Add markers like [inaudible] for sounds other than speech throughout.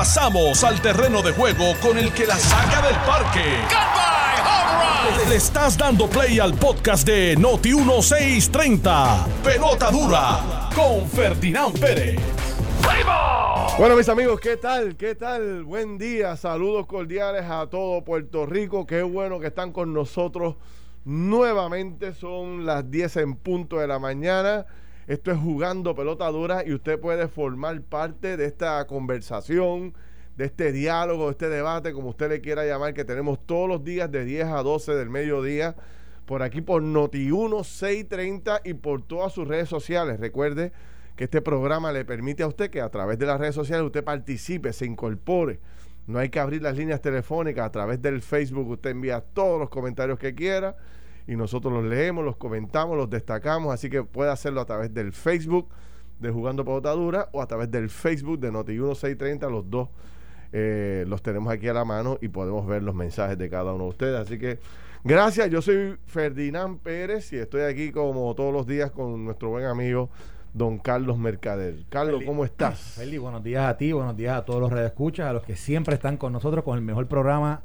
Pasamos al terreno de juego con el que la saca del parque. Le estás dando play al podcast de Noti 1630. Pelota dura con Ferdinand Pérez. Bueno, mis amigos, ¿qué tal? ¿Qué tal? Buen día, saludos cordiales a todo Puerto Rico. Qué bueno que están con nosotros nuevamente. Son las 10 en punto de la mañana. Esto es jugando pelota dura y usted puede formar parte de esta conversación, de este diálogo, de este debate, como usted le quiera llamar, que tenemos todos los días de 10 a 12 del mediodía, por aquí por Noti1 630 y por todas sus redes sociales. Recuerde que este programa le permite a usted que a través de las redes sociales usted participe, se incorpore. No hay que abrir las líneas telefónicas a través del Facebook. Usted envía todos los comentarios que quiera y nosotros los leemos, los comentamos, los destacamos. Así que puede hacerlo a través del Facebook de Jugando Pelota o a través del Facebook de Noti1630. Los dos eh, los tenemos aquí a la mano y podemos ver los mensajes de cada uno de ustedes. Así que gracias. Yo soy Ferdinand Pérez y estoy aquí como todos los días con nuestro buen amigo don Carlos Mercader. Carlos, ¿cómo estás? Feli, buenos días a ti, buenos días a todos los redescuchas, a los que siempre están con nosotros con el mejor programa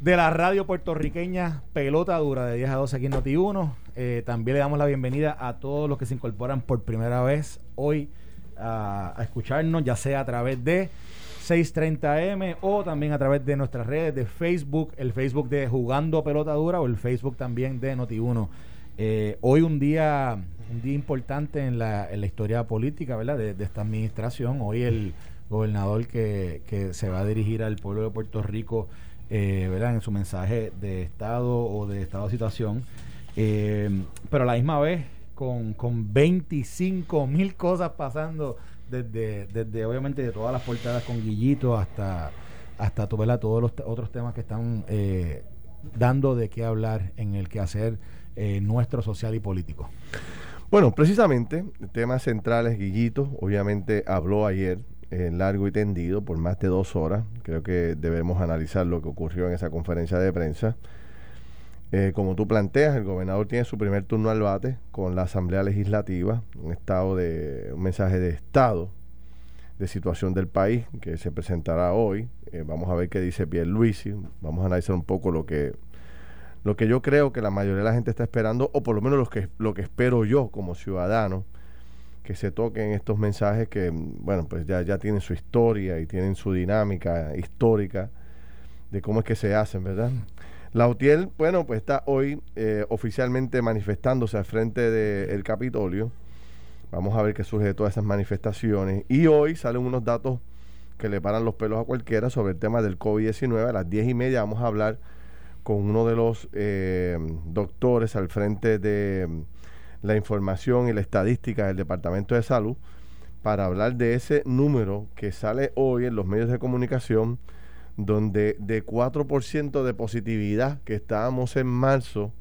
de la radio puertorriqueña Pelota Dura de 10 a 12 aquí en Noti1. Eh, también le damos la bienvenida a todos los que se incorporan por primera vez hoy a, escucharnos, ya sea a través de 630M o también a través de nuestras redes de Facebook, el Facebook de Jugando Pelota Dura o el Facebook también de Noti1. Eh, hoy un día un día importante en la, en la historia política ¿verdad? De, esta administración. Hoy el gobernador que, que, se va a dirigir al pueblo de Puerto Rico eh, ¿verdad? en su mensaje de estado o de estado de situación. Eh, pero a la misma vez con, con 25 mil cosas pasando desde, desde obviamente de todas las portadas con Guillito hasta, hasta todos los otros temas que están eh, dando de qué hablar en el quehacer eh, nuestro social y político. Bueno, precisamente, temas centrales, Guillito, obviamente habló ayer largo y tendido por más de dos horas. Creo que debemos analizar lo que ocurrió en esa conferencia de prensa. Eh, como tú planteas, el gobernador tiene su primer turno al bate con la Asamblea Legislativa, un estado de un mensaje de estado de situación del país que se presentará hoy. Eh, vamos a ver qué dice Pierre Luisi. Vamos a analizar un poco lo que lo que yo creo que la mayoría de la gente está esperando, o por lo menos lo que, lo que espero yo como ciudadano, que se toquen estos mensajes que, bueno, pues ya, ya tienen su historia y tienen su dinámica histórica de cómo es que se hacen, ¿verdad? La UTIEL, bueno, pues está hoy eh, oficialmente manifestándose al frente del Capitolio. Vamos a ver qué surge de todas esas manifestaciones. Y hoy salen unos datos que le paran los pelos a cualquiera sobre el tema del COVID-19. A las diez y media vamos a hablar con uno de los eh, doctores al frente de la información y la estadística del Departamento de Salud para hablar de ese número que sale hoy en los medios de comunicación, donde de 4% de positividad que estábamos en marzo,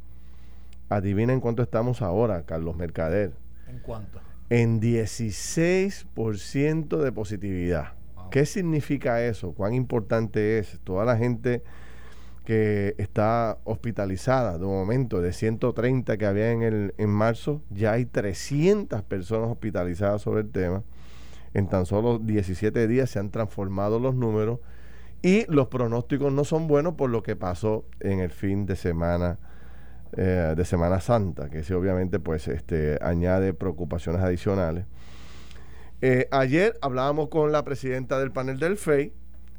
adivina en cuánto estamos ahora, Carlos Mercader. ¿En cuánto? En 16% de positividad. ¿Qué significa eso? ¿Cuán importante es? Toda la gente que está hospitalizada de momento de 130 que había en, el, en marzo, ya hay 300 personas hospitalizadas sobre el tema. En tan solo 17 días se han transformado los números y los pronósticos no son buenos por lo que pasó en el fin de semana eh, de Semana Santa, que sí obviamente pues este añade preocupaciones adicionales. Eh, ayer hablábamos con la presidenta del panel del FEI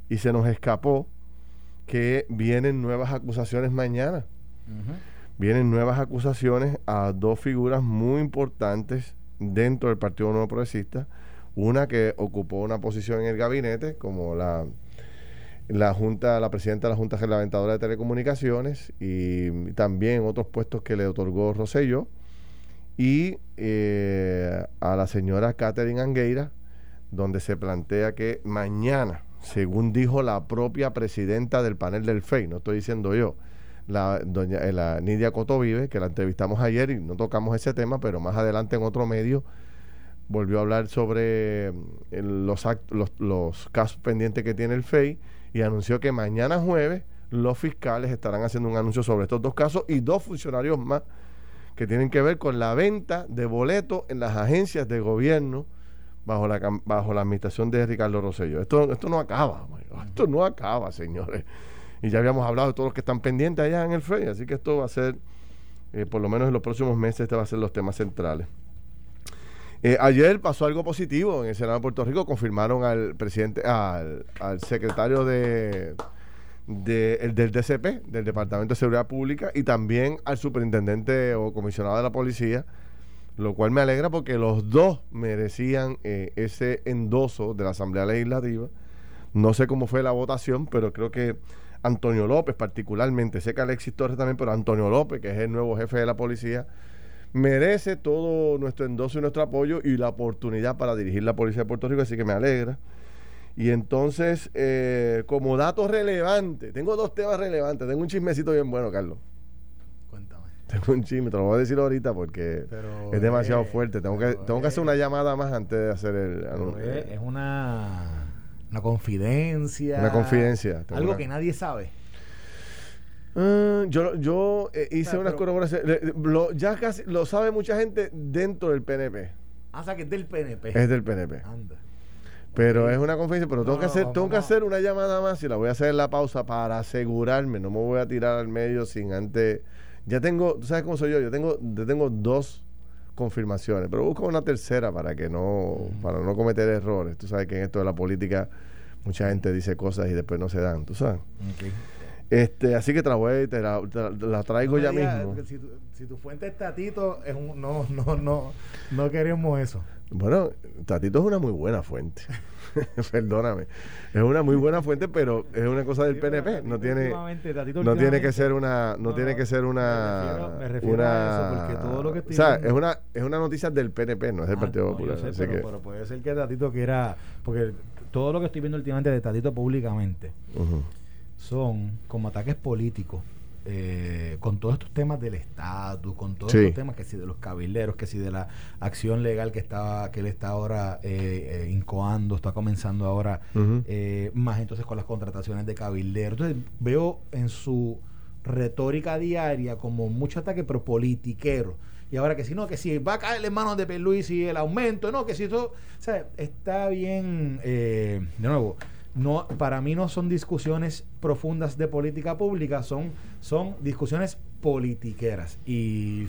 y se nos escapó que vienen nuevas acusaciones mañana. Vienen nuevas acusaciones a dos figuras muy importantes dentro del Partido Nuevo Progresista. Una que ocupó una posición en el gabinete, como la, la Junta, la presidenta de la Junta Reglamentadora de Telecomunicaciones, y también otros puestos que le otorgó Rosello, y eh, a la señora Catherine Angueira, donde se plantea que mañana según dijo la propia presidenta del panel del FEI, no estoy diciendo yo, la doña eh, la Nidia Cotovive, que la entrevistamos ayer y no tocamos ese tema, pero más adelante en otro medio volvió a hablar sobre los, los, los casos pendientes que tiene el FEI y anunció que mañana jueves los fiscales estarán haciendo un anuncio sobre estos dos casos y dos funcionarios más que tienen que ver con la venta de boletos en las agencias de gobierno bajo la, bajo la administración de Ricardo Rosselló. Esto, esto no acaba, esto no acaba, señores. Y ya habíamos hablado de todos los que están pendientes allá en el FEI, así que esto va a ser, eh, por lo menos en los próximos meses, este va a ser los temas centrales. Eh, ayer pasó algo positivo en el Senado de Puerto Rico, confirmaron al presidente, al, al secretario de, del DCP, del Departamento de Seguridad Pública, y también al superintendente o comisionado de la policía, lo cual me alegra porque los dos merecían eh, ese endoso de la Asamblea Legislativa. No sé cómo fue la votación, pero creo que Antonio López particularmente, sé que Alexis Torres también, pero Antonio López, que es el nuevo jefe de la policía, merece todo nuestro endoso y nuestro apoyo y la oportunidad para dirigir la Policía de Puerto Rico, así que me alegra. Y entonces, eh, como dato relevante, tengo dos temas relevantes, tengo un chismecito bien bueno, Carlos. Tengo un chisme, te lo voy a decir ahorita porque es demasiado fuerte. Tengo que, tengo que hacer una llamada más antes de hacer el anuncio. Es, una, una confidencia. Una confidencia. Algo que nadie sabe. Ah, yo yo eh, hice unas corroboraciones. Lo, ya casi lo sabe mucha gente dentro del PNP. Ah, o sea que es del PNP. Es del PNP. Anda. Pero es una confidencia, pero tengo que hacer, tengo que hacer una llamada más y la voy a hacer en la pausa para asegurarme. No me voy a tirar al medio sin antes ya tengo, tú sabes cómo soy yo, yo tengo, yo tengo dos confirmaciones, pero busco una tercera para que no, para no cometer errores. Tú sabes que en esto de la política mucha gente dice cosas y después no se dan, tú sabes. Este, así que te la, voy, te la, la traigo ya mismo. Si tu, si tu, fuente es Tatito, es un, no, no, no, no queremos eso. Bueno, Tatito es una muy buena fuente. [laughs] [laughs] Perdóname. Es una muy buena fuente, pero es una cosa del PNP. No tiene, no tiene que ser una, no, tiene que ser una, me refiero, a eso porque todo lo que o sea, es una, es una noticia del PNP, no es del ah, Partido Popular. pero, puede ser que Tatito quiera, porque todo lo que estoy viendo últimamente de Tatito públicamente son como ataques políticos eh, con todos estos temas del estatus, con todos estos temas que si de los cabilderos, que si de la acción legal que estaba que él está ahora eh, eh, incoando, está comenzando ahora, más entonces con las contrataciones de cabilderos. Entonces veo en su retórica diaria como mucho ataque pero politiquero. Y ahora que si no, que si va a caer en manos de Luis y el aumento, no, que si eso, o sea, está bien, de nuevo, no, para mí no son discusiones profundas de política pública, son, son discusiones politiqueras. Y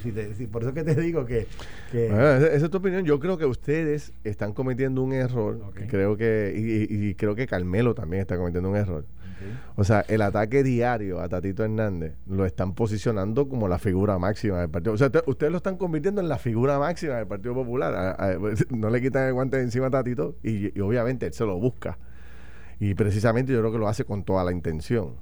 por eso que te digo que... esa, es tu opinión. Yo creo que ustedes están cometiendo un error. creo que y, creo que Carmelo también está cometiendo un error. O sea, el ataque diario a Tatito Hernández lo están posicionando como la figura máxima del partido. O sea, ustedes lo están convirtiendo en la figura máxima del Partido Popular. [laughs] no le quitan el guante de encima a Tatito y obviamente él se lo busca. Y precisamente yo creo que lo hace con toda la intención.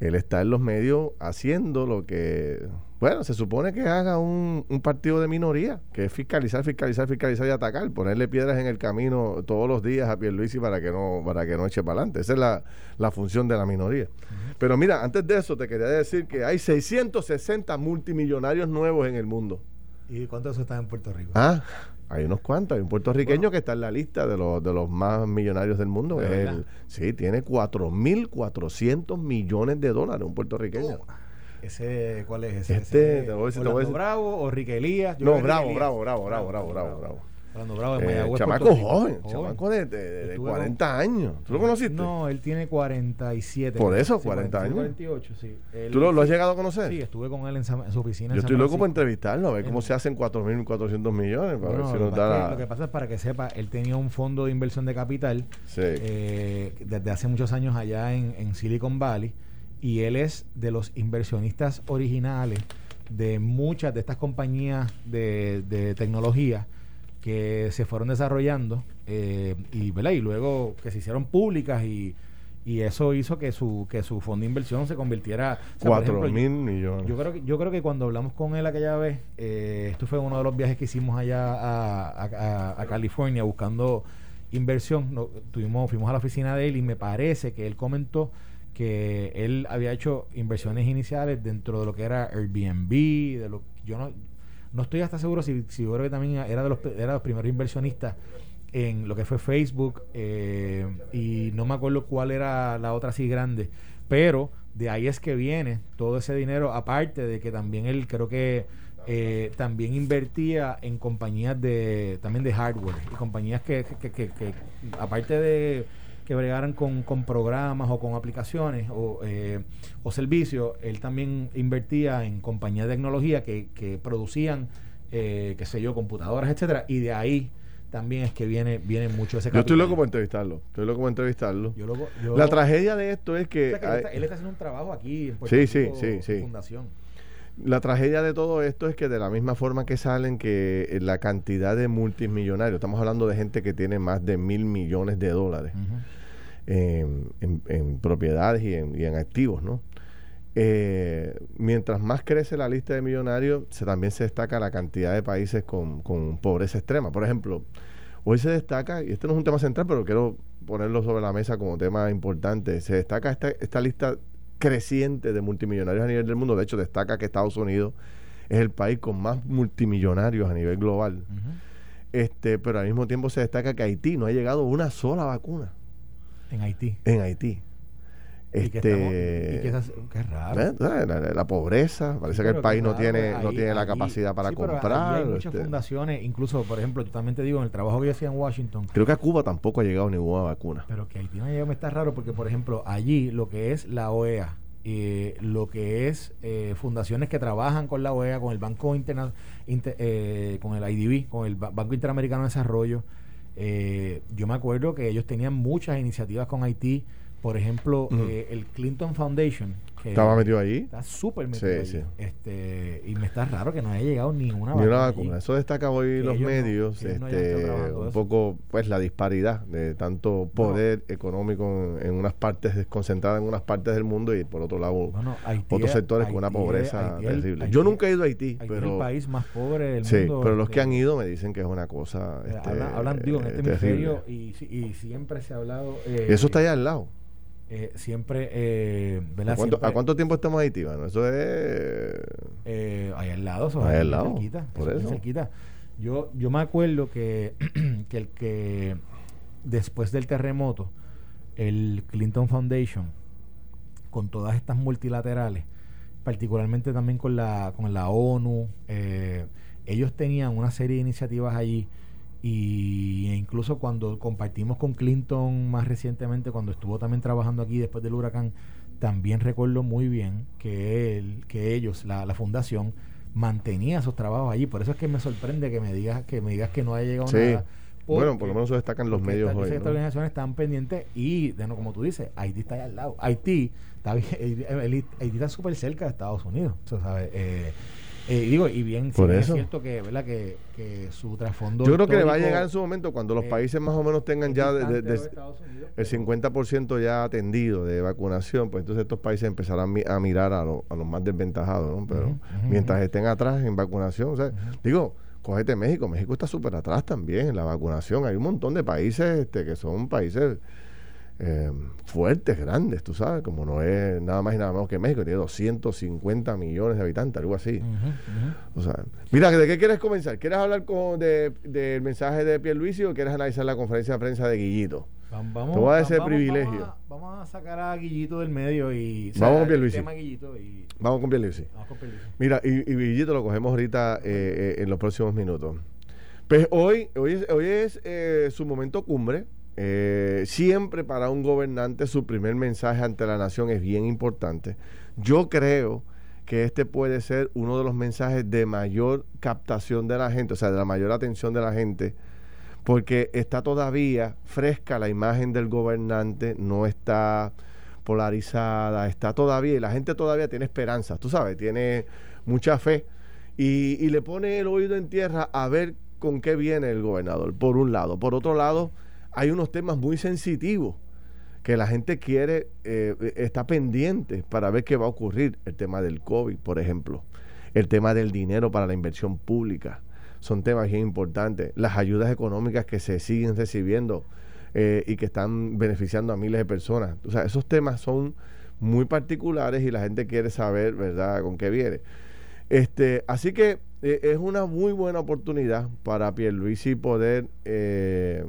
Él está en los medios haciendo lo que, bueno, se supone que haga un, partido de minoría, que es fiscalizar, fiscalizar, fiscalizar y atacar, ponerle piedras en el camino todos los días a Pierluisi para que no, para que no eche para adelante. Esa es la, función de la minoría. Pero mira, antes de eso te quería decir que hay 660 multimillonarios nuevos en el mundo. ¿Y cuántos están en Puerto Rico? Ah, hay unos cuantos. Hay un puertorriqueño que está en la lista de los, de los más millonarios del mundo. El, sí, tiene 4.400 millones de dólares, un puertorriqueño. Oh, ese, ¿Cuál es ese? Este, ese, Bravo o Rique Elías? no, bravo, bravo, bravo, bravo, bravo, bravo, bravo. Bravo, Bravo eh, chamaco joven, chamaco de, de, 40 años. ¿Tú lo conociste? No, él tiene 47. Por eso, 40 años. 48, sí. ¿Tú lo, has llegado a conocer? Sí, estuve con él en, su oficina. Yo estoy loco por entrevistarlo, a ver cómo se hacen 4.400 millones. Para ver si nos da Lo que pasa es para que sepa, él tenía un fondo de inversión de capital eh, desde hace muchos años allá en, en Silicon Valley y él es de los inversionistas originales de muchas de estas compañías de, de tecnología que se fueron desarrollando eh, y, y luego que se hicieron públicas y, y eso hizo que su que su fondo de inversión se convirtiera cuatro mil millones. yo creo que yo creo que cuando hablamos con él aquella vez eh, esto fue uno de los viajes que hicimos allá a, a, California buscando inversión. Tuvimos fuimos a la oficina de él y me parece que él comentó que él había hecho inversiones iniciales dentro de lo que era Airbnb de lo yo no no estoy hasta seguro si, si yo que también era de los, era los primeros inversionistas en lo que fue Facebook eh, y no me acuerdo cuál era la otra así grande, pero de ahí es que viene todo ese dinero, aparte de que también él creo que eh, también invertía en compañías de también de hardware y compañías que, aparte de que bregaran con, programas o con aplicaciones o, eh, o, servicios, él también invertía en compañías de tecnología que, que producían, eh, qué sé yo, computadoras, etcétera, y de ahí también es que viene, viene mucho ese capital. Yo estoy loco por entrevistarlo. Estoy loco por entrevistarlo. la tragedia de esto es que. él, está, haciendo un trabajo aquí en Puerto sí, sí, sí, sí. Fundación. La tragedia de todo esto es que de la misma forma que salen que eh, la cantidad de multimillonarios, estamos hablando de gente que tiene más de mil millones de dólares en, propiedades y en, activos, ¿no? Eh, mientras más crece la lista de millonarios, se, también se destaca la cantidad de países con, pobreza extrema. Por ejemplo, hoy se destaca, y este no es un tema central, pero quiero ponerlo sobre la mesa como tema importante, se destaca esta, esta lista creciente de multimillonarios a nivel del mundo. De hecho, destaca que Estados Unidos es el país con más multimillonarios a nivel global. este, pero al mismo tiempo se destaca que Haití no ha llegado una sola vacuna. En Haití. En Haití. Este, qué raro. ¿Eh? La, pobreza, parece que el país no tiene no tiene la capacidad para comprar. hay muchas este. fundaciones, incluso, por ejemplo, yo también te digo, en el trabajo que yo hacía en Washington. Creo que a Cuba tampoco ha llegado ninguna vacuna. Pero que Haití no ha llegado, me está raro, porque, por ejemplo, allí lo que es la OEA, eh, lo que es eh, fundaciones que trabajan con la OEA, con el Banco Interna, eh, con el IDB, con el Banco Interamericano de Desarrollo. Yo me acuerdo que ellos tenían muchas iniciativas con Haití por ejemplo, eh, el Clinton Foundation. ¿Estaba metido ahí? Está súper metido sí, Este, y me está raro que no haya llegado ni una vacuna. Eso destaca hoy los medios. este, un poco, pues, la disparidad de tanto poder económico en, unas partes, desconcentradas en unas partes del mundo y por otro lado, otros sectores con una pobreza terrible. Yo nunca he ido a Haití, pero. Es el país más pobre del sí, mundo. Sí, pero los que han ido me dicen que es una cosa. Este, hablan, digo, en este hemisferio y, y, siempre se ha hablado. Eh, eso está allá al lado. Eh, siempre, eh, ¿A cuánto, tiempo estamos ahí, Tibano? Eso es... Eh, ahí al lado, ahí al lado. por eso. Yo, yo me acuerdo que, [clears throat] que el que después del terremoto, el Clinton Foundation, con todas estas multilaterales, particularmente también con la, con la ONU, eh, ellos tenían una serie de iniciativas allí y e incluso cuando compartimos con Clinton más recientemente, cuando estuvo también trabajando aquí después del huracán, también recuerdo muy bien que él, que ellos, la, la fundación, mantenía esos trabajos allí. Por eso es que me sorprende que me digas que me digas que no haya llegado nada. Bueno, por lo menos eso destacan los medios hoy. Estas organizaciones están pendientes y, de no, como tú dices, Haití está allá al lado. Haití está, [laughs] Haití está súper cerca de Estados Unidos. ¿sabes? Eh, eh, digo, y bien, Por es cierto que, ¿verdad? Que, que su trasfondo. Yo creo que le va a llegar en su momento cuando los eh, países más o menos tengan ya de, el 50% ya atendido de vacunación, pues entonces estos países empezarán a mirar a, a los más desventajados, ¿no? Pero mientras estén atrás en vacunación, o sea, digo, cógete México, México está súper atrás también en la vacunación. Hay un montón de países este, que son países eh, fuertes, grandes, tú sabes, como no es nada más y nada menos que México, tiene 250 millones de habitantes, algo así. O sea, mira, ¿de qué quieres comenzar? ¿Quieres hablar con, de, del mensaje de Pierluisi o quieres analizar la conferencia de prensa de Guillito? Vamos, Te voy a dar ese privilegio. Vamos a, sacar a Guillito del medio y... Vamos con Pierluisi. Vamos con Pierluisi. Mira, y, y, Guillito lo cogemos ahorita eh, eh, en los próximos minutos. Pues hoy, hoy es, hoy es su momento cumbre eh, siempre para un gobernante su primer mensaje ante la nación es bien importante. Yo creo que este puede ser uno de los mensajes de mayor captación de la gente, o sea, de la mayor atención de la gente, porque está todavía fresca la imagen del gobernante, no está polarizada, está todavía, y la gente todavía tiene esperanza, tú sabes, tiene mucha fe, y, y le pone el oído en tierra a ver con qué viene el gobernador, por un lado. Por otro lado, hay unos temas muy sensitivos que la gente quiere, eh, está pendiente para ver qué va a ocurrir. El tema del COVID, por ejemplo. El tema del dinero para la inversión pública. Son temas bien importantes. Las ayudas económicas que se siguen recibiendo eh, y que están beneficiando a miles de personas. O sea, esos temas son muy particulares y la gente quiere saber, ¿verdad?, con qué viene. Este, así que eh, es una muy buena oportunidad para Pierluisi poder eh,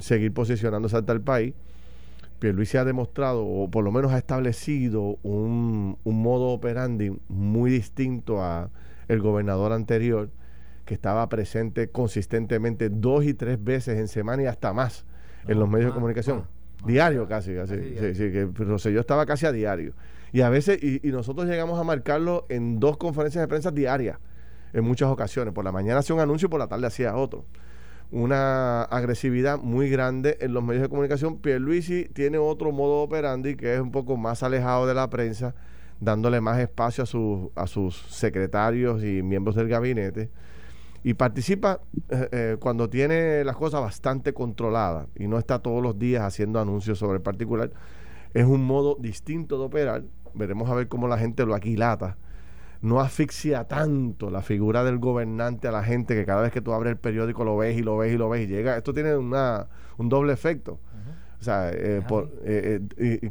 seguir posicionándose ante el país. Pierluisi ha demostrado, o por lo menos ha establecido un, modo operandi muy distinto a el gobernador anterior, que estaba presente consistentemente dos y tres veces en semana y hasta más en los medios de comunicación. diario casi, casi. Sí, sí, que Rosselló estaba casi a diario. Y a veces, y, nosotros llegamos a marcarlo en dos conferencias de prensa diarias, en muchas ocasiones. Por la mañana hacía un anuncio y por la tarde hacía otro. Una agresividad muy grande en los medios de comunicación. Pierluisi tiene otro modo operandi que es un poco más alejado de la prensa, dándole más espacio a, sus a sus secretarios y miembros del gabinete y participa eh, eh, cuando tiene las cosas bastante controladas y no está todos los días haciendo anuncios sobre el particular. Es un modo distinto de operar. Veremos a ver cómo la gente lo aquilata. No asfixia tanto la figura del gobernante a la gente que cada vez que tú abres el periódico lo ves y lo ves y lo ves y llega. Esto tiene una, un doble efecto. O sea, eh,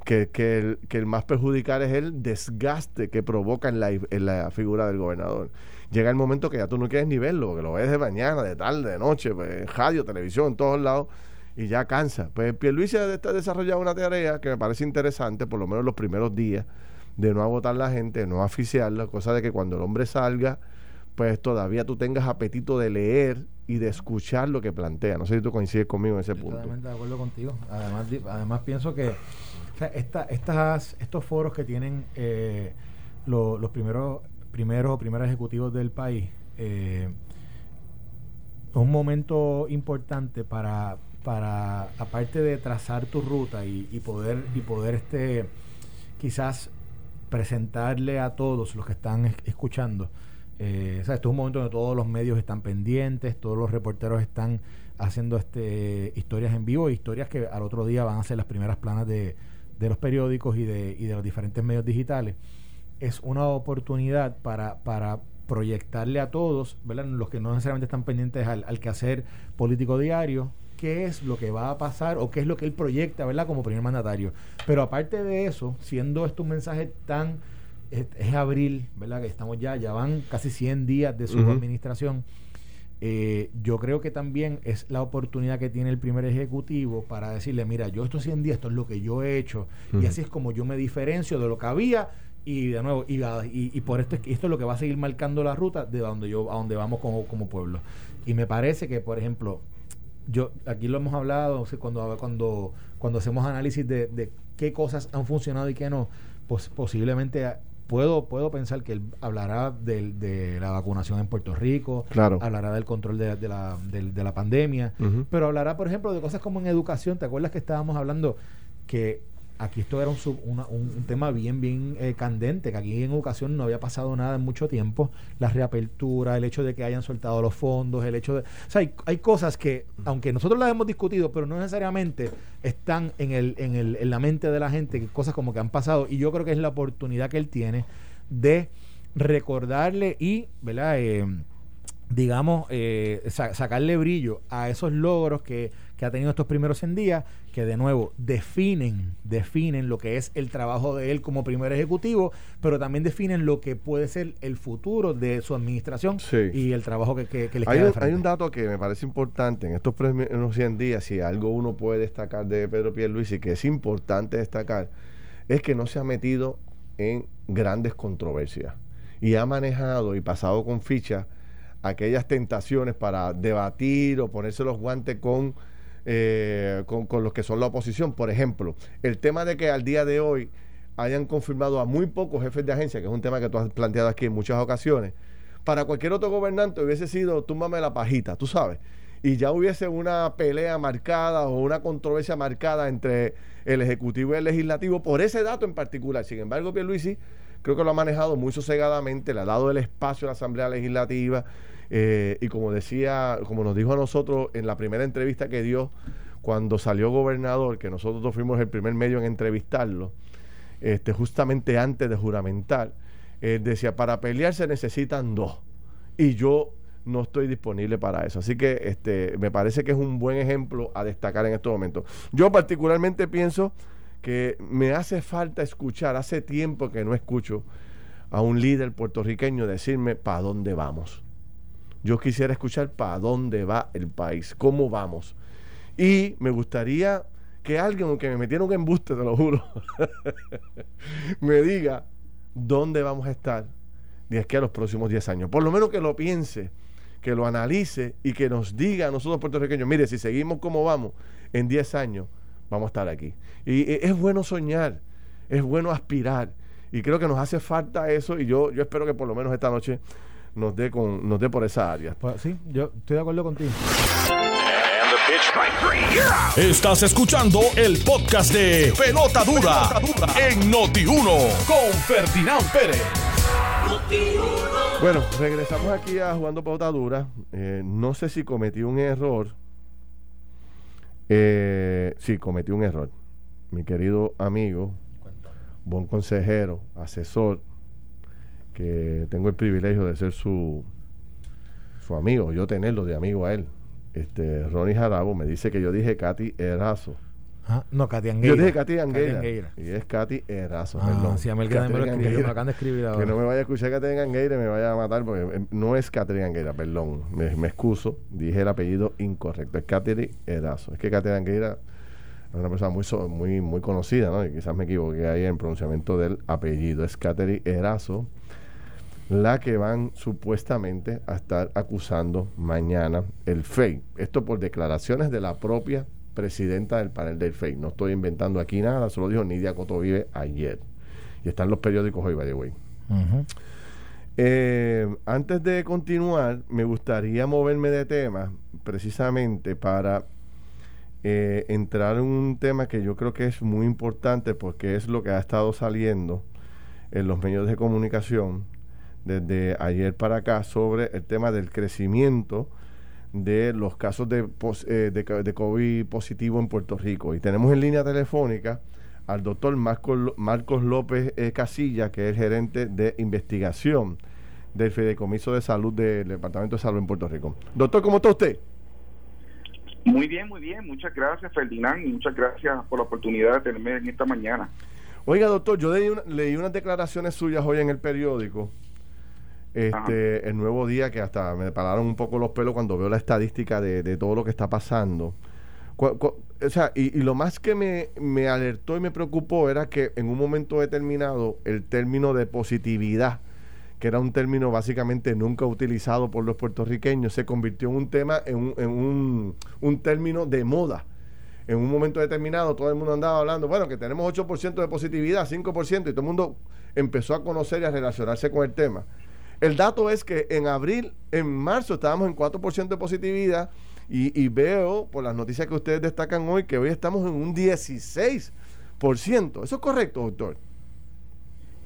que, que, el, que, el, más perjudicial es el desgaste que provoca en la, en la figura del gobernador llega el momento que ya tú no quieres ni verlo, que lo ves de mañana, de tarde, de noche, pues, radio, televisión, en todos lados, y ya cansa. Pues Pierluisi ha desarrollado una tarea que me parece interesante, por lo menos los primeros días, de no agotar la gente, de no aficiarla, cosa de que cuando el hombre salga, pues todavía tú tengas apetito de leer y de escuchar lo que plantea. No sé si tú coincides conmigo en ese punto. Totalmente de acuerdo contigo. Además, además pienso que estas, estos foros que tienen eh, los primeros primeros o primeros ejecutivos del país, eh, es un momento importante para, para, aparte de trazar tu ruta y, poder, y poder este, quizás presentarle a todos los que están escuchando. Eh, esto es un momento donde todos los medios están pendientes, todos los reporteros están haciendo este, historias en vivo, historias que al otro día van a ser las primeras planas de, de los periódicos y de, y de los diferentes medios digitales es una oportunidad para, para proyectarle a todos, ¿verdad? los que no necesariamente están pendientes al, al quehacer político diario, qué es lo que va a pasar o qué es lo que él proyecta, ¿verdad? Como primer mandatario. Pero aparte de eso, siendo esto un mensaje tan... Es, abril, ¿verdad? Que estamos ya, ya van casi 100 días de su administración. Eh, yo creo que también es la oportunidad que tiene el primer ejecutivo para decirle, mira, yo estos 100 días, esto es lo que yo he hecho, y así es como yo me diferencio de lo que había y de nuevo, y, y, por esto, esto es lo que va a seguir marcando la ruta de donde yo, a donde vamos como, como pueblo. Y me parece que, por ejemplo, yo aquí lo hemos hablado cuando cuando cuando hacemos análisis de, de, qué cosas han funcionado y qué no pues posiblemente puedo puedo pensar que él hablará de, de la vacunación en Puerto Rico claro. hablará del control de, de la, de, la pandemia pero hablará por ejemplo de cosas como en educación te acuerdas que estábamos hablando que aquí esto era un, un, tema bien, bien eh, candente, que aquí en educación no había pasado nada en mucho tiempo. La reapertura, el hecho de que hayan soltado los fondos, el hecho de... O sea, hay, cosas que, aunque nosotros las hemos discutido, pero no necesariamente están en, el, en, el, en la mente de la gente, cosas como que han pasado. Y yo creo que es la oportunidad que él tiene de recordarle y, ¿verdad? Eh, digamos, eh, sacarle brillo a esos logros que, que, ha tenido estos primeros 100 días, que de nuevo definen, definen lo que es el trabajo de él como primer ejecutivo, pero también definen lo que puede ser el futuro de su administración y el trabajo que, que, le hay un, Hay un dato que me parece importante. En estos primeros 100 días, si algo uno puede destacar de Pedro Pierluisi, que es importante destacar, es que no se ha metido en grandes controversias y ha manejado y pasado con ficha aquellas tentaciones para debatir o ponerse los guantes eh, con, los que son la oposición. Por ejemplo, el tema de que al día de hoy hayan confirmado a muy pocos jefes de agencia, que es un tema que tú has planteado aquí en muchas ocasiones, para cualquier otro gobernante hubiese sido túmbame la pajita, tú sabes, y ya hubiese una pelea marcada o una controversia marcada entre el Ejecutivo y el Legislativo por ese dato en particular. Sin embargo, Pierluisi creo que lo ha manejado muy sosegadamente, le ha dado el espacio a la Asamblea Legislativa, eh, y como decía, como nos dijo a nosotros en la primera entrevista que dio cuando salió gobernador, que nosotros fuimos el primer medio en entrevistarlo, este, justamente antes de juramentar, eh, decía, para pelear se necesitan dos. Y yo no estoy disponible para eso. Así que este, me parece que es un buen ejemplo a destacar en estos momentos. Yo particularmente pienso que me hace falta escuchar, hace tiempo que no escucho a un líder puertorriqueño decirme para dónde vamos. Yo quisiera escuchar para dónde va el país, cómo vamos. Y me gustaría que alguien, aunque me metiera un embuste, te lo juro, [laughs] me diga dónde vamos a estar de aquí a los próximos 10 años. Por lo menos que lo piense, que lo analice y que nos diga a nosotros puertorriqueños, mire, si seguimos como vamos, en 10 años vamos a estar aquí. Y es bueno soñar, es bueno aspirar. Y creo que nos hace falta eso y yo, yo espero que por lo menos esta noche nos dé, con, nos dé por esa área. Pues, sí, yo estoy de acuerdo contigo. Estás escuchando el podcast de Pelota Dura, en Noti1 con Ferdinand Pérez. Bueno, regresamos aquí a jugando Pelota Dura. Eh, no sé si cometí un error. Eh, sí, cometí un error. Mi querido amigo, buen consejero, asesor, que tengo el privilegio de ser su, su amigo, yo tenerlo de amigo a él este, Ronnie Jarabo me dice que yo dije Katy Erazo. Ah, no, Katy Angueira. Yo dije Katy Angueira. Y es Katy Erazo. Ah, perdón. Sí, a mí el que me lo escribió, me lo acaban de escribir ahora. Que no me vaya a escuchar Katy Angueira y me vaya a matar porque eh, no es Katy Angueira, perdón. Me, me, excuso. Dije el apellido incorrecto. Es Katy Erazo. Es que Katy Angueira es una persona muy, muy, muy conocida, ¿no? Y quizás me equivoqué ahí en el pronunciamiento del apellido. Es Katy Erazo la que van supuestamente a estar acusando mañana el FEI. Esto por declaraciones de la propia presidenta del panel del FEI. No estoy inventando aquí nada, solo dijo Nidia Cotovive ayer. Y están los periódicos hoy, by the way. Eh, antes de continuar, me gustaría moverme de tema precisamente para eh, entrar en un tema que yo creo que es muy importante porque es lo que ha estado saliendo en los medios de comunicación desde ayer para acá sobre el tema del crecimiento de los casos de, eh, de, COVID positivo en Puerto Rico. Y tenemos en línea telefónica al doctor Marcos, López eh, Casilla, que es gerente de investigación del Fideicomiso de Salud del Departamento de Salud en Puerto Rico. Doctor, ¿cómo está usted? Muy bien, muy bien. Muchas gracias, Ferdinand, y muchas gracias por la oportunidad de tenerme en esta mañana. Oiga, doctor, yo leí unas declaraciones suyas hoy en el periódico este, el nuevo día que hasta me pararon un poco los pelos cuando veo la estadística de, todo lo que está pasando. o sea, y, lo más que me, alertó y me preocupó era que en un momento determinado el término de positividad, que era un término básicamente nunca utilizado por los puertorriqueños, se convirtió en un tema, en un, en un, un término de moda. En un momento determinado todo el mundo andaba hablando, bueno, que tenemos 8% de positividad, 5%, y todo el mundo empezó a conocer y a relacionarse con el tema. El dato es que en abril, en marzo estábamos en 4% de positividad y, veo por las noticias que ustedes destacan hoy que hoy estamos en un 16%. ¿Eso es correcto, doctor?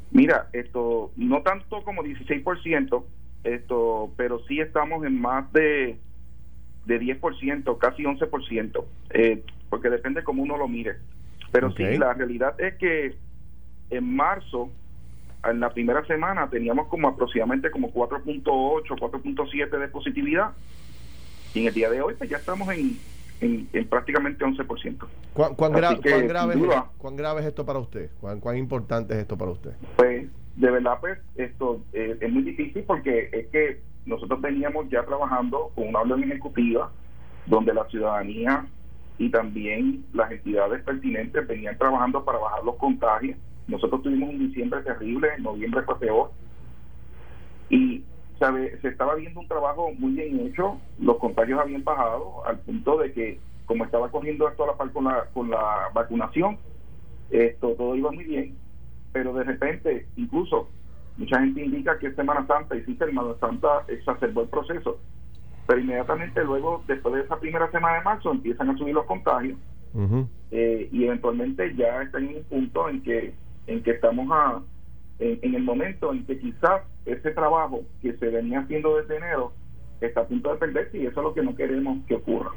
Mira, esto no tanto como 16%, esto, pero sí estamos en más de, de 10%, casi 11%, eh, porque depende cómo uno lo mire. Pero sí, la realidad es que en marzo en la primera semana teníamos como aproximadamente como 4.8, 4.7 de positividad y en el día de hoy pues ya estamos en, en, prácticamente 11%. ¿Cuán, cuán, grave es, ¿Cuán grave es esto para usted? ¿Cuán, ¿Cuán importante es esto para usted? Pues de verdad pues esto eh, es muy difícil porque es que nosotros veníamos ya trabajando con una orden ejecutiva donde la ciudadanía y también las entidades pertinentes venían trabajando para bajar los contagios nosotros tuvimos un diciembre terrible, en noviembre fue peor. Y ¿sabe? se estaba viendo un trabajo muy bien hecho, los contagios habían bajado al punto de que, como estaba cogiendo esto a la par con la, con la vacunación, esto todo iba muy bien, pero de repente, incluso, mucha gente indica que Semana Santa y sí, Semana Santa exacerbó el proceso, pero inmediatamente luego, después de esa primera semana de marzo, empiezan a subir los contagios eh, y eventualmente ya está en un punto en que en que estamos a, en, el momento en que quizás ese trabajo que se venía haciendo desde enero está a punto de perderse y eso es lo que no queremos que ocurra.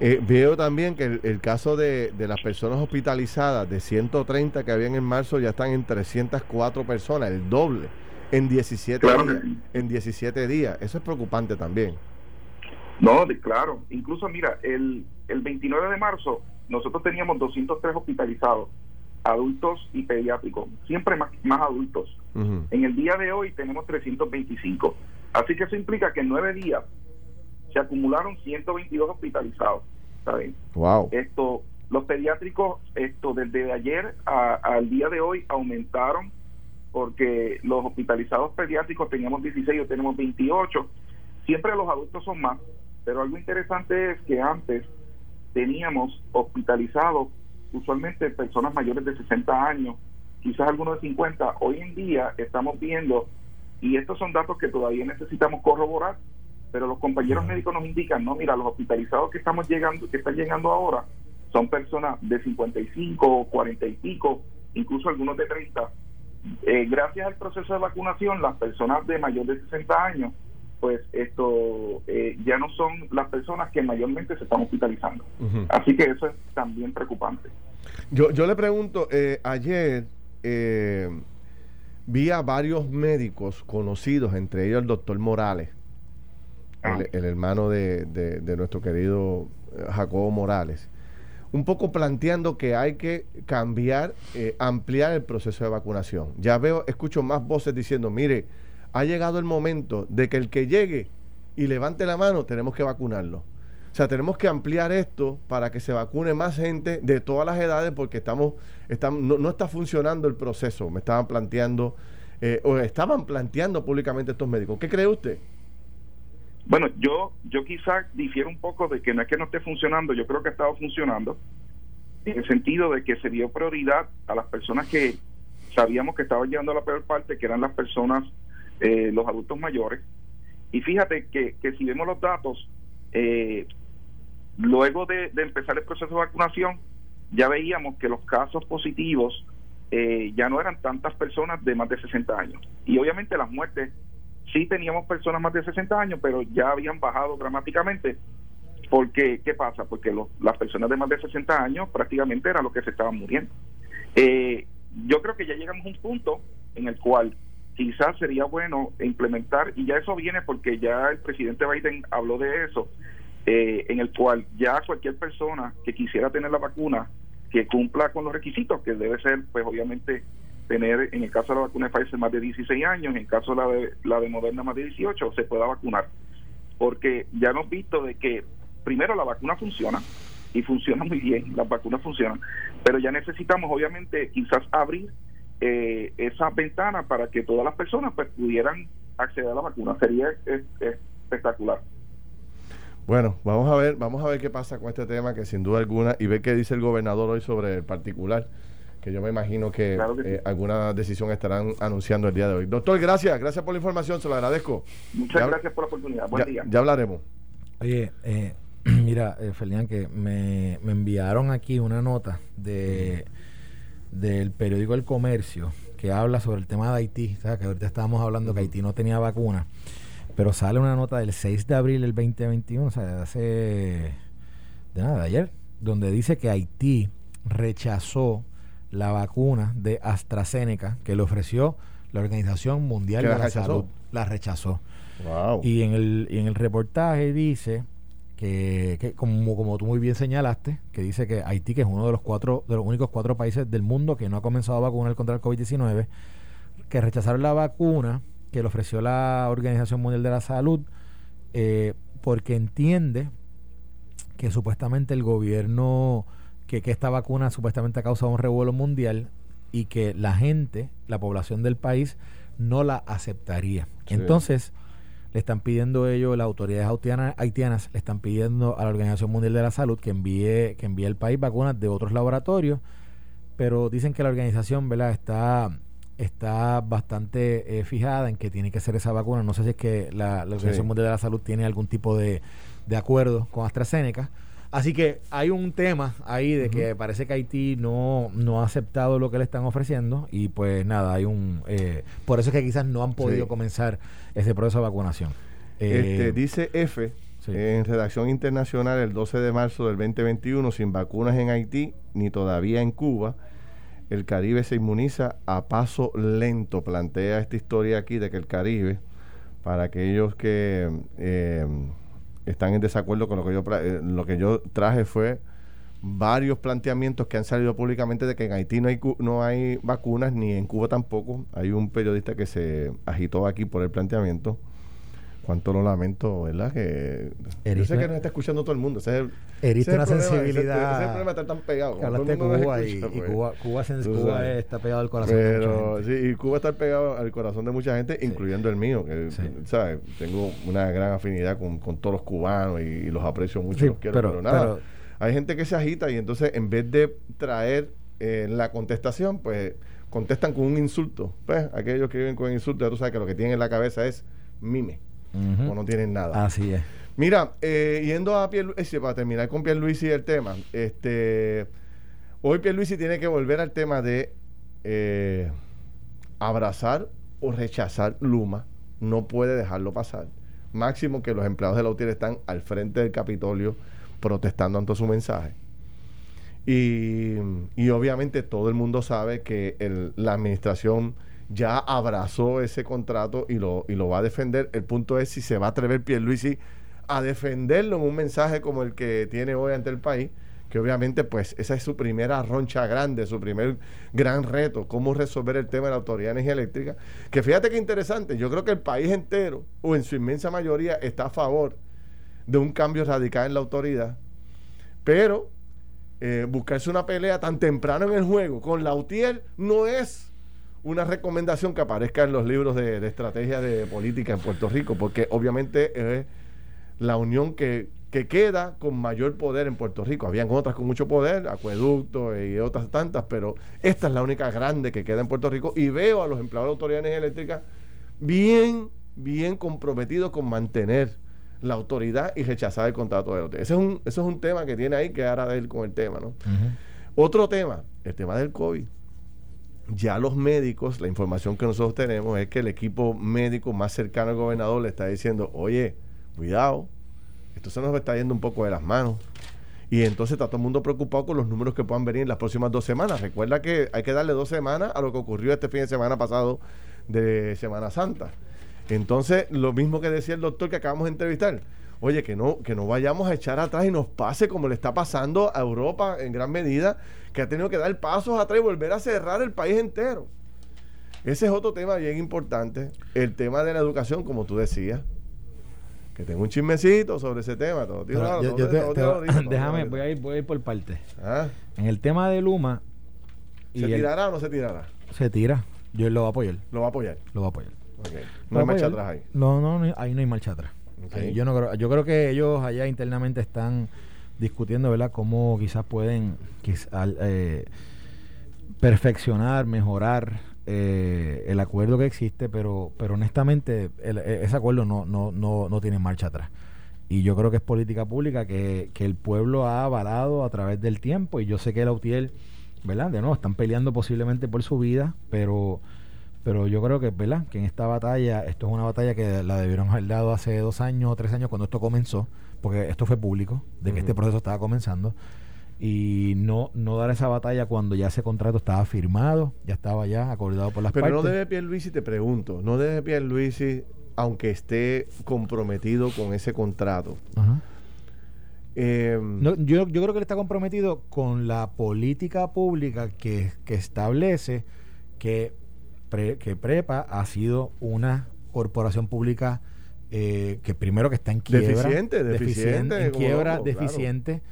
Eh, veo también que el, caso de, de, las personas hospitalizadas, de 130 que habían en marzo, ya están en 304 personas, el doble, en 17, días, en 17 días. Eso es preocupante también. No, claro. Incluso, mira, el, el 29 de marzo nosotros teníamos 203 hospitalizados adultos y pediátricos, siempre más, más adultos. En el día de hoy tenemos 325. Así que eso implica que en nueve días se acumularon 122 hospitalizados. ¿saben? Wow. Esto, los pediátricos, esto desde ayer al día de hoy aumentaron porque los hospitalizados pediátricos teníamos 16 o tenemos 28. Siempre los adultos son más, pero algo interesante es que antes teníamos hospitalizados usualmente personas mayores de 60 años, quizás algunos de 50. Hoy en día estamos viendo, y estos son datos que todavía necesitamos corroborar, pero los compañeros médicos nos indican, no, mira, los hospitalizados que estamos llegando, que están llegando ahora, son personas de 55, 40 y pico, incluso algunos de 30. Eh, gracias al proceso de vacunación, las personas de mayor de 60 años, pues esto eh, ya no son las personas que mayormente se están hospitalizando. Así que eso es también preocupante. Yo, yo le pregunto, eh, ayer vi a varios médicos conocidos, entre ellos el doctor Morales, el, ah. el, hermano de, de, de nuestro querido Jacobo Morales, un poco planteando que hay que cambiar, eh, ampliar el proceso de vacunación. Ya veo, escucho más voces diciendo, mire, ha llegado el momento de que el que llegue y levante la mano, tenemos que vacunarlo. O sea, tenemos que ampliar esto para que se vacune más gente de todas las edades porque estamos, estamos no, está funcionando el proceso. Me estaban planteando, eh, o estaban planteando públicamente estos médicos. ¿Qué cree usted? Bueno, yo, yo quizás difiero un poco de que no es que no esté funcionando, yo creo que ha estado funcionando, en el sentido de que se dio prioridad a las personas que sabíamos que estaban llegando a la peor parte, que eran las personas, eh, los adultos mayores. Y fíjate que, que si vemos los datos, eh, luego de, empezar el proceso de vacunación, ya veíamos que los casos positivos eh, ya no eran tantas personas de más de 60 años. Y obviamente las muertes Sí teníamos personas más de 60 años, pero ya habían bajado dramáticamente. Porque, ¿qué pasa? Porque las personas de más de 60 años prácticamente eran los que se estaban muriendo. Eh, yo creo que ya llegamos a un punto en el cual quizás sería bueno implementar, y ya eso viene porque ya el presidente Biden habló de eso, eh, en el cual ya cualquier persona que quisiera tener la vacuna, que cumpla con los requisitos, que debe ser, pues obviamente, tener, en el caso de la vacuna de Pfizer, más de 16 años, en el caso de la de, la de Moderna, más de 18, se pueda vacunar. Porque ya hemos visto de que, primero, la vacuna funciona, y funciona muy bien, las vacunas funcionan, pero ya necesitamos, obviamente, quizás abrir eh, esa ventana para que todas las personas pues, pudieran acceder a la vacuna. Sería espectacular. Bueno, vamos a ver, vamos a ver qué pasa con este tema, que sin duda alguna, y ver qué dice el gobernador hoy sobre el particular que yo me imagino que, eh, alguna decisión estarán anunciando el día de hoy. Doctor, gracias, gracias por la información, se lo agradezco. Muchas gracias por la oportunidad. Buen día. Ya hablaremos. Oye, eh, [clears throat] mira, eh, Ferdinand, que me, enviaron aquí una nota de del periódico El Comercio que habla sobre el tema de Haití, que ahorita estábamos hablando que Haití no tenía vacuna, pero sale una nota del 6 de abril del 2021, o sea, de hace de nada, de ayer, donde dice que Haití rechazó la vacuna de AstraZeneca que le ofreció la Organización Mundial de la, Salud. La rechazó. Y, en el, en el reportaje dice que, como, como tú muy bien señalaste, que dice que Haití, que es uno de los cuatro, de los únicos cuatro países del mundo que no ha comenzado a vacunar contra el COVID-19, que rechazaron la vacuna que le ofreció la Organización Mundial de la Salud, eh, porque entiende que supuestamente el gobierno que, esta vacuna supuestamente ha causado un revuelo mundial y que la gente, la población del país, no la aceptaría. Entonces, le están pidiendo ellos, las autoridades haitianas, le están pidiendo a la Organización Mundial de la Salud que envíe, que envíe al país vacunas de otros laboratorios, pero dicen que la organización ¿verdad? está está bastante eh, fijada en que tiene que ser esa vacuna. No sé si es que la, Organización Mundial de la Salud tiene algún tipo de, de acuerdo con AstraZeneca, Así que hay un tema ahí de que parece que Haití no, no ha aceptado lo que le están ofreciendo y pues nada, hay un... Eh, por eso es que quizás no han podido comenzar ese proceso de vacunación. Este, eh, dice F en redacción internacional el 12 de marzo del 2021, sin vacunas en Haití ni todavía en Cuba, el Caribe se inmuniza a paso lento. Plantea esta historia aquí de que el Caribe, para aquellos que... Eh, están en desacuerdo con lo que yo eh, lo que yo traje fue varios planteamientos que han salido públicamente de que en Haití no hay no hay vacunas ni en Cuba tampoco. Hay un periodista que se agitó aquí por el planteamiento cuánto lo lamento, ¿verdad? Que yo sé que nos está escuchando todo el mundo. Ese es una sensibilidad. Ese, es el problema de estar tan pegado. Que hablaste de Cuba y, pues. Cuba, Cuba, Cuba está pegado al corazón de mucha gente. Sí, y Cuba está pegado al corazón de mucha gente, incluyendo el mío. Que, ¿sabes? Tengo una gran afinidad con, con todos los cubanos y, los aprecio mucho, los quiero, pero, nada. hay gente que se agita y entonces en vez de traer eh, la contestación, pues contestan con un insulto. Pues aquellos que viven con insulto, ya tú sabes que lo que tienen en la cabeza es mime o no tienen nada. Así es. Mira, eh, yendo a Pierluisi, para terminar con Pierluisi el tema, este, hoy Pierluisi tiene que volver al tema de eh, abrazar o rechazar Luma. No puede dejarlo pasar. Máximo que los empleados de la UTIER están al frente del Capitolio protestando ante su mensaje. Y, obviamente todo el mundo sabe que la administración ya abrazó ese contrato y lo, y lo va a defender. El punto es si se va a atrever Pierluisi a defenderlo en un mensaje como el que tiene hoy ante el país, que obviamente pues esa es su primera roncha grande, su primer gran reto, cómo resolver el tema de la Autoridad de Energía Eléctrica, que fíjate qué interesante, yo creo que el país entero, o en su inmensa mayoría, está a favor de un cambio radical en la autoridad, pero eh, buscarse una pelea tan temprano en el juego con la UTIER no es una recomendación que aparezca en los libros de, estrategia de política en Puerto Rico, porque obviamente es la unión que, queda con mayor poder en Puerto Rico. Habían otras con mucho poder, acueductos y otras tantas, pero esta es la única grande que queda en Puerto Rico y veo a los empleados de autoridades eléctricas bien, bien comprometidos con mantener la autoridad y rechazar el contrato de Ese es un, eso es un tema que tiene ahí que ahora ver con el tema, ¿no? Otro tema, el tema del COVID ya los médicos, la información que nosotros tenemos es que el equipo médico más cercano al gobernador le está diciendo, oye, cuidado, esto se nos está yendo un poco de las manos. Y entonces está todo el mundo preocupado con los números que puedan venir en las próximas dos semanas. Recuerda que hay que darle dos semanas a lo que ocurrió este fin de semana pasado de Semana Santa. Entonces, lo mismo que decía el doctor que acabamos de entrevistar. Oye, que no, que no vayamos a echar atrás y nos pase como le está pasando a Europa en gran medida, que ha tenido que dar pasos atrás y volver a cerrar el país entero. Ese es otro tema bien importante. El tema de la educación, como tú decías. Que tengo un chismecito sobre ese tema. déjame, voy a, ir, voy a ir por parte. Ah. En el tema de Luma. ¿Se tirará o no se tirará? Se tira. Yo lo voy a apoyar. ¿Lo va a apoyar? Lo va a apoyar. No hay marcha atrás ahí. No, no, ahí no hay marcha atrás. yo no creo, yo creo que ellos allá internamente están discutiendo, ¿verdad? Cómo quizás pueden eh, perfeccionar, mejorar eh, el acuerdo que existe, pero, pero honestamente e, ese acuerdo no, no, no, no tiene marcha atrás. Y yo creo que es política pública que, que el pueblo ha avalado a través del tiempo. Y yo sé que el UTIEL, ¿verdad? De nuevo, están peleando posiblemente por su vida, pero pero yo creo que, ¿verdad? Que en esta batalla, esto es una batalla que la debieron haber dado hace dos años o tres años cuando esto comenzó, porque esto fue público, de que este proceso estaba comenzando, y no, no dar esa batalla cuando ya ese contrato estaba firmado, ya estaba ya acordado por las Pero partes. Pero no debe Pierluisi, te pregunto, no debe Pierluisi, aunque esté comprometido con ese contrato, em, yo, yo creo que él está comprometido con la política pública que, que establece que que Prepa ha sido una corporación pública eh, que primero que está en quiebra, deficiente, deficiente, en quiebra, deficiente,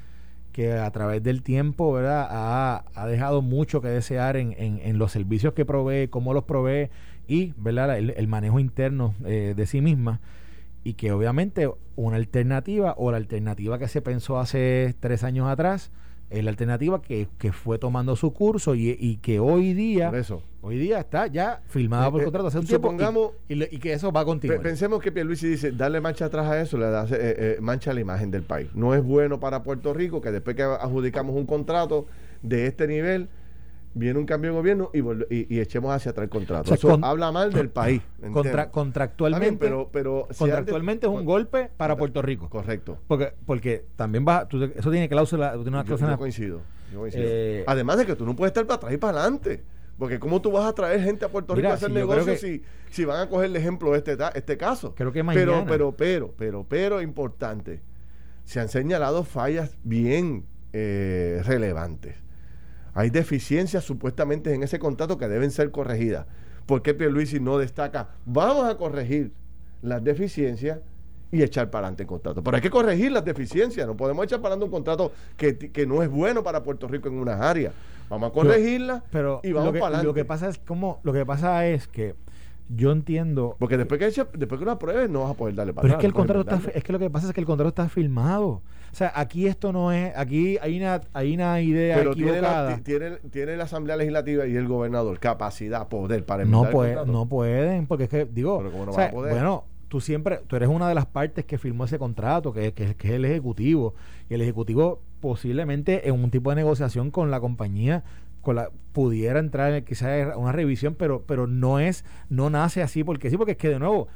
que a través del tiempo ¿verdad? Ha, ha dejado mucho que desear en, en, los servicios que provee, cómo los provee y ¿verdad? El, manejo interno eh, de sí misma. Y que obviamente una alternativa o la alternativa que se pensó hace tres años atrás es la alternativa que, que, fue tomando su curso y, y que hoy día hoy día está ya filmada por eh, contrato hace un tiempo y, y, que eso va a continuar. Pensemos que Pierluisi dice, darle mancha atrás a eso, le da eh, eh, mancha a la imagen del país. No es bueno para Puerto Rico que después que adjudicamos un contrato de este nivel, viene un cambio de gobierno y, y, echemos hacia atrtrás el contrato. Eso habla mal del país. contractualmente, pero, pero contractualmente es un golpe para Puerto Rico. Correcto. Porque, porque también va, eso tiene cláusula, tiene una cláusula. Yo, coincido. Eh, Además de que tú no puedes estar para atrás y para adelante. Porque ¿cómo tú vas a traer gente a Puerto Rico a hacer negocios si, si van a coger el ejemplo de este, este caso? Creo que mañana. Pero, pero, pero, pero, pero, importante. Se han señalado fallas bien eh, relevantes hay deficiencias supuestamente en ese contrato que deben ser corregidas. ¿Por qué Pierluisi no destaca? Vamos a corregir las deficiencias y echar para adelante el contrato. Pero hay que corregir las deficiencias, no podemos echar para adelante un contrato que, no es bueno para Puerto Rico en unas áreas. Vamos a corregirla pero, y vamos para adelante. Lo que pasa es como, lo que pasa es que yo entiendo. Porque después que, después que lo apruebes, no vas a poder darle para Pero es que el contrato está, es que lo que pasa es que el contrato está firmado. O sea, aquí esto no es, aquí hay una, hay una idea Pero equivocada. Tiene la, tiene, la Asamblea Legislativa y el gobernador capacidad, poder para no puede, No pueden, porque es que, digo, bueno, tú siempre, tú eres una de las partes que firmó ese contrato, que, que, que es el Ejecutivo. Y el Ejecutivo posiblemente en un tipo de negociación con la compañía con la, pudiera entrar quizás una revisión, pero, pero no es, no nace así, porque sí, porque es que de nuevo,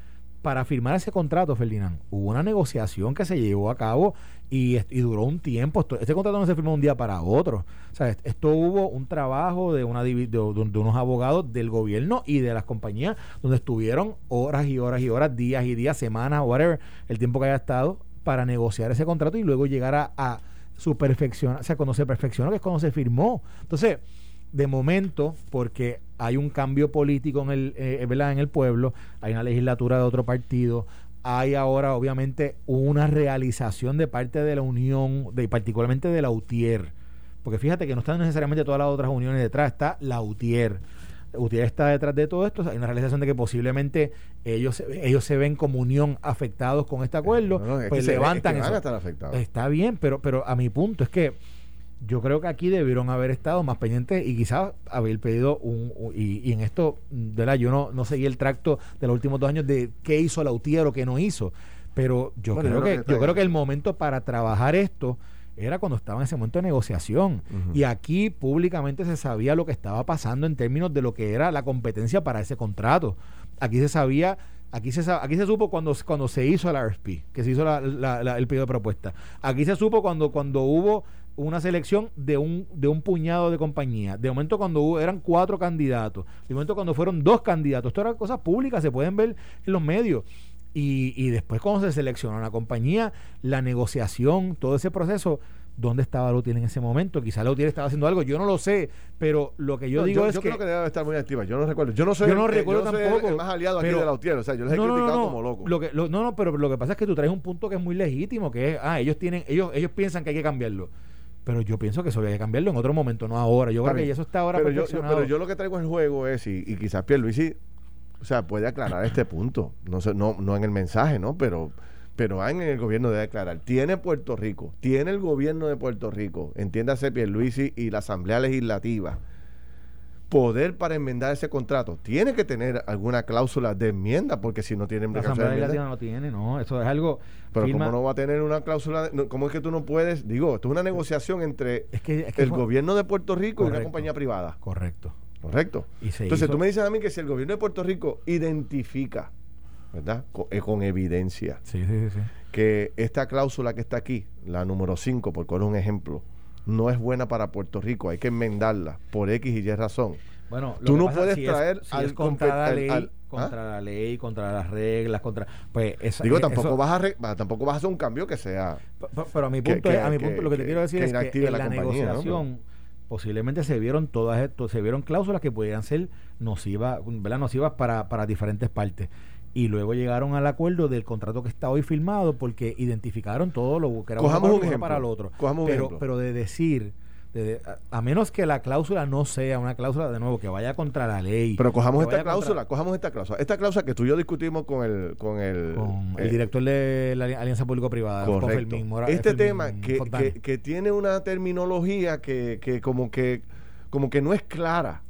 para firmar ese contrato, Ferdinand, hubo una negociación que se llevó a cabo y, duró un tiempo. este contrato no se firmó un día para otro. O sea, esto hubo un trabajo de, una, de, de, unos abogados del gobierno y de las compañías donde estuvieron horas y horas y horas, días y días, semanas, whatever, el tiempo que haya estado para negociar ese contrato y luego llegar a, su perfección, o sea, cuando se perfeccionó, que es cuando se firmó. Entonces, de momento, porque hay un cambio político en el, eh, en el pueblo, hay una legislatura de otro partido, hay ahora obviamente una realización de parte de la Unión, de, particularmente de la UTIER, porque fíjate que no están necesariamente todas las otras uniones detrás, está la UTIER. UTIER está detrás de todo esto, hay una realización de que posiblemente ellos, ellos se ven como unión afectados con este acuerdo, pues levantan Está bien, pero, pero a mi punto es que yo creo que aquí debieron haber estado más pendientes y quizás haber pedido un, y, en esto, ¿verdad? Yo no, no seguí el tracto de los últimos dos años de qué hizo la UTIER o qué no hizo, pero yo creo que, yo creo que el momento para trabajar esto era cuando estaba en ese momento de negociación y aquí públicamente se sabía lo que estaba pasando en términos de lo que era la competencia para ese contrato. Aquí se sabía Aquí se, aquí se supo cuando, cuando se hizo el RFP, que se hizo el pedido de propuesta. Aquí se supo cuando, cuando hubo una selección de un, de un puñado de compañías. De momento cuando hubo, eran cuatro candidatos. De momento cuando fueron dos candidatos. Esto eran cosas públicas, se pueden ver en los medios. Y, y después cuando se seleccionó una compañía, la negociación, todo ese proceso, ¿dónde estaba Lutiel en ese momento? Quizá Lutiel estaba haciendo algo, yo no lo sé, pero lo que yo digo es yo que... Yo creo que debe estar muy activa, yo no recuerdo. Yo no soy, yo no recuerdo tampoco, el más aliado aquí de Lautier, o sea, yo les he criticado como loco. Lo que, no, no, pero lo que pasa es que tú traes un punto que es muy legítimo, que es, ah, ellos tienen, ellos, ellos piensan que hay que cambiarlo. Pero yo pienso que eso había que cambiarlo en otro momento, no ahora. Yo creo que eso está ahora pero yo, pero yo lo que traigo en juego es, y, y quizás Pierluisi, o sea, puede aclarar este punto. No, sé, no, no en el mensaje, ¿no? Pero, pero en el gobierno debe aclarar. Tiene Puerto Rico, tiene el gobierno de Puerto Rico, entiéndase Pierluisi y la Asamblea Legislativa, poder para enmendar ese contrato. Tiene que tener alguna cláusula de enmienda, porque si no tiene La Asamblea Legislativa no tiene, no. Eso es algo pero ¿cómo no va a tener una cláusula? ¿Cómo es que tú no puedes? Digo, esto es una negociación entre el gobierno de Puerto Rico y una compañía privada. Correcto. Correcto. Entonces tú me dices a mí que si el gobierno de Puerto Rico identifica, ¿verdad? Con, evidencia, que esta cláusula que está aquí, la número 5, por cual es un ejemplo, no es buena para Puerto Rico, hay que enmendarla por X y Y razón. Bueno, tú no puedes traer al, al, contra la ley, contra las reglas, contra pues esa, digo tampoco vas a tampoco vas a hacer un cambio que sea pero, a mi punto, a mi punto lo que, te quiero decir es que en la, negociación posiblemente se vieron todas esto, se vieron cláusulas que podían ser nocivas, ¿verdad? nocivas para, para diferentes partes y luego llegaron al acuerdo del contrato que está hoy firmado porque identificaron todo lo que era un para el otro. pero, pero de decir a, menos que la cláusula no sea una cláusula de nuevo que vaya contra la ley. Pero cojamos esta cláusula, cojamos esta cláusula. Esta cláusula que tú y yo discutimos con el con el, el director de la Alianza Público Privada, correcto. este tema que, que, tiene una terminología que, que como que como que no es clara.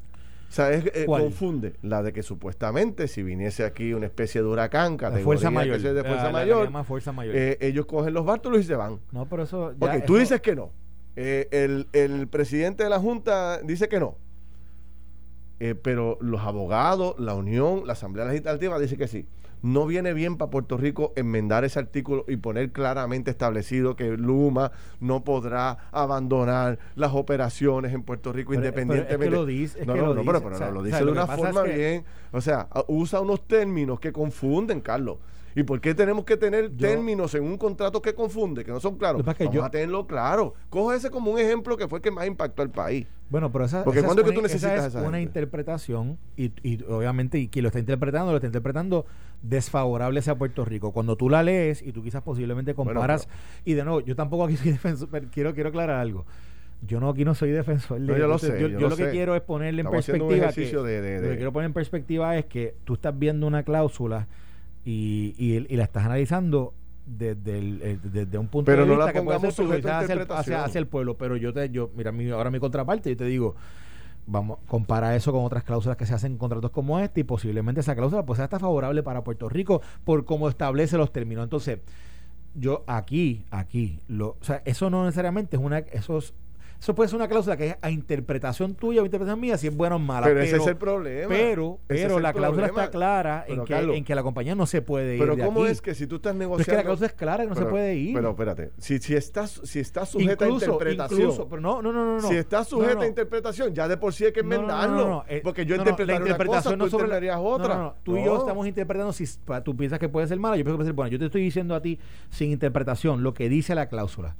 O sea, es, eh, confunde la de que supuestamente si viniese aquí una especie de huracán, de fuerza mayor, de fuerza mayor, fuerza mayor. Eh, ellos cogen los bártulos y se van. No, pero eso. Ya, tú dices que no. Eh, el, el, presidente de la Junta dice que no. Eh, pero los abogados, la Unión, la Asamblea Legislativa dice que sí. No viene bien para Puerto Rico enmendar ese artículo y poner claramente establecido que Luma no podrá abandonar las operaciones en Puerto Rico independientemente. lo dice, no, no, pero, lo dice de una forma bien. O sea, usa unos términos que confunden, Carlos. ¿Y por qué tenemos que tener términos en un contrato que confunde, que no son claros? Vamos a tenerlo claro. Coge ese como un ejemplo que fue el que más impactó al país. Bueno, pero esa, Porque esa ¿cuándo es que tú necesitas esa a es esa una interpretación y, y obviamente y quien lo está interpretando lo está interpretando desfavorable hacia Puerto Rico. Cuando tú la lees y tú quizás posiblemente Bueno, comparas y de nuevo, yo tampoco aquí [laughs] soy defensor, pero quiero quiero aclarar algo. Yo no aquí no soy defensor de No, yo lo yo, sé, yo, yo yo lo que quiero es ponerle en Estamos perspectiva que, de- de- lo que quiero poner en perspectiva es que tú estás viendo una cláusula y, y, y la estás analizando desde, el- eh, desde un punto Pero de no vista la que puede ser sujeto hacia el, hacia, hacia el pueblo. Pero yo te, yo, mira, mi, ahora mi contraparte, yo te digo, vamos, compara eso con otras cláusulas que se hacen en contratos como este y posiblemente esa cláusula pues sea hasta favorable para Puerto Rico por cómo establece los términos. Entonces, yo aquí, aquí, lo, o sea, eso no necesariamente es una, eso es- eso puede ser una cláusula que es a interpretación tuya o interpretación mía, si es buena o mala. Pero ese es el problema. Pero, es pero la cláusula problema. está clara en que, Carlos, en que la compañía no se puede ir Pero de ¿cómo aquí. es que si tú estás Pero negociando... es que la cláusula es clara que no se puede ir. Pero espérate, si, si estás si está sujeta incluso, a interpretación... incluso, pero no, no, no, no, no. Si está sujeta No, no. a interpretación, ya de por sí hay que No, no, no, enmendarlo. no, no, eh, porque yo no, no, interpretaré la una cosa, interpretación tú no sobre- no, otra. no, no, Tú y yo No. estamos interpretando si tú piensas que puede ser mala, yo pienso que puede ser buena. Yo te estoy diciendo a ti sin interpretación lo que dice la cláusula.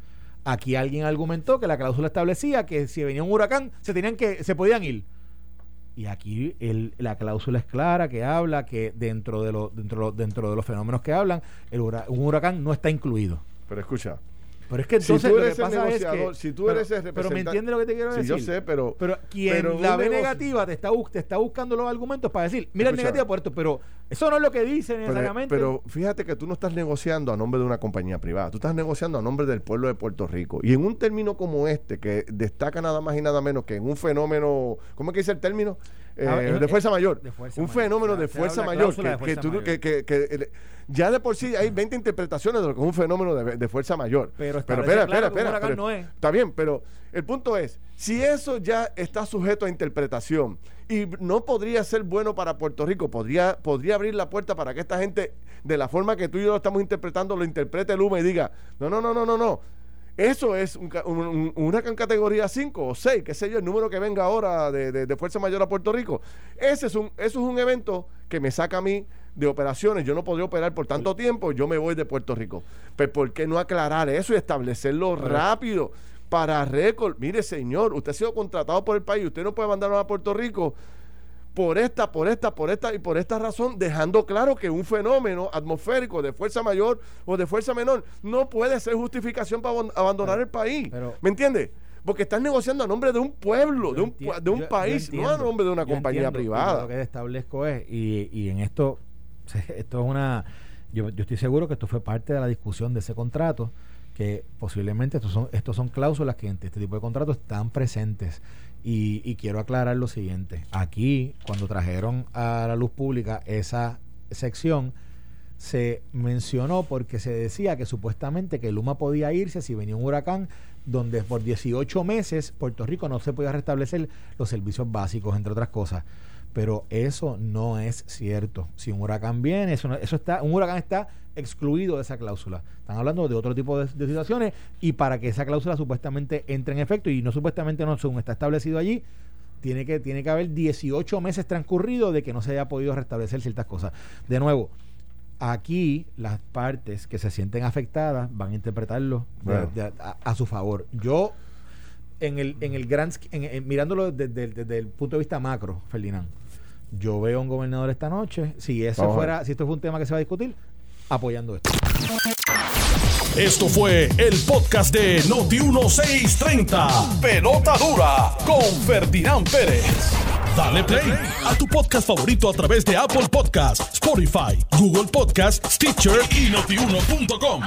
Aquí alguien argumentó que la cláusula establecía que si venía un huracán se tenían que se podían ir. Y aquí la cláusula es clara que habla que dentro de los dentro, dentro de los fenómenos que hablan, un huracán no está incluido. Pero escucha, Pero es que Si entonces tú lo eres que el pasa es negociador, que si tú pero, eres el pero me representante- entiende lo que te quiero Sí, decir. yo sé, pero- pero quien pero la ve negocio- negativa te está te está buscando los argumentos para decir, mira el negativo por esto, pero eso no es lo que dice pero, necesariamente. pero fíjate que tú no estás negociando a nombre de una compañía privada, tú estás negociando a nombre del pueblo de Puerto Rico. Y en un término como este, que destaca nada más y nada menos que en un fenómeno, ¿cómo es que dice el término? Eh, Ah, es- de fuerza mayor. de fuerza un mayor. fenómeno de fuerza mayor. de Que, que fuerza tú- mayor. que- que- que el- ya de por sí hay 20 interpretaciones de lo que es un fenómeno de, de fuerza mayor. Pero pero espera, claro espera, espera. huracán pero- no es. Está bien, pero el punto es, si eso ya está sujeto a interpretación y no podría ser bueno para Puerto Rico, podría, podría abrir la puerta para que esta gente, de la forma que tú y yo lo estamos interpretando, lo interprete el UMA y diga, no, no, no, no, no, no. Eso es un, un, un- un huracán categoría 5 o 6, qué sé yo, el número que venga ahora de, de- de Fuerza Mayor a Puerto Rico. Ese es un, eso es un evento que me saca a mí de operaciones. Yo no podría operar por tanto tiempo, yo me voy de Puerto Rico. Pero ¿por qué no aclarar eso y establecerlo rápido? Para récord, mire señor, usted ha sido contratado por el país, usted no puede mandarlo a Puerto Rico por esta, por esta, por esta y por esta razón, dejando claro que un fenómeno atmosférico de fuerza mayor o de fuerza menor no puede ser justificación para abandonar el país. pero- ¿Me entiendes? Porque estás negociando a nombre de un pueblo, de un, de un yo- yo país, no a nombre de una compañía entiendo, privada. Lo que establezco es, y, y en esto, esto es una, yo, yo estoy seguro que esto fue parte de la discusión de ese contrato, que posiblemente estos son, estos son cláusulas que en este tipo de contratos están presentes. Y, y quiero aclarar lo siguiente. Aquí, cuando trajeron a la luz pública esa sección, se mencionó porque se decía que supuestamente que Luma podía irse si venía un huracán donde por 18 meses Puerto Rico no se podía restablecer los servicios básicos, entre otras cosas. Pero eso no es cierto. Si un huracán viene, eso, no- eso está, un huracán está excluido de esa cláusula. Están hablando de otro tipo de, de situaciones y para que esa cláusula supuestamente entre en efecto y no supuestamente no, según está establecido allí, tiene que, tiene que haber 18 meses transcurridos de que no se haya podido restablecer ciertas cosas. De nuevo, aquí las partes que se sienten afectadas van a interpretarlo de- Bueno. de- a, a su favor. Yo, en el, en el gran, en- mirándolo desde, desde el punto de vista macro, Ferdinand, yo veo a un gobernador esta noche, si eso Vamos fuera, si esto fue un tema que se va a discutir, apoyando esto. Esto fue el podcast de Noti1630. Pelota dura con Ferdinand Pérez. Dale play a tu podcast favorito a través de Apple Podcasts, Spotify, Google Podcasts, Stitcher y notiuno.com.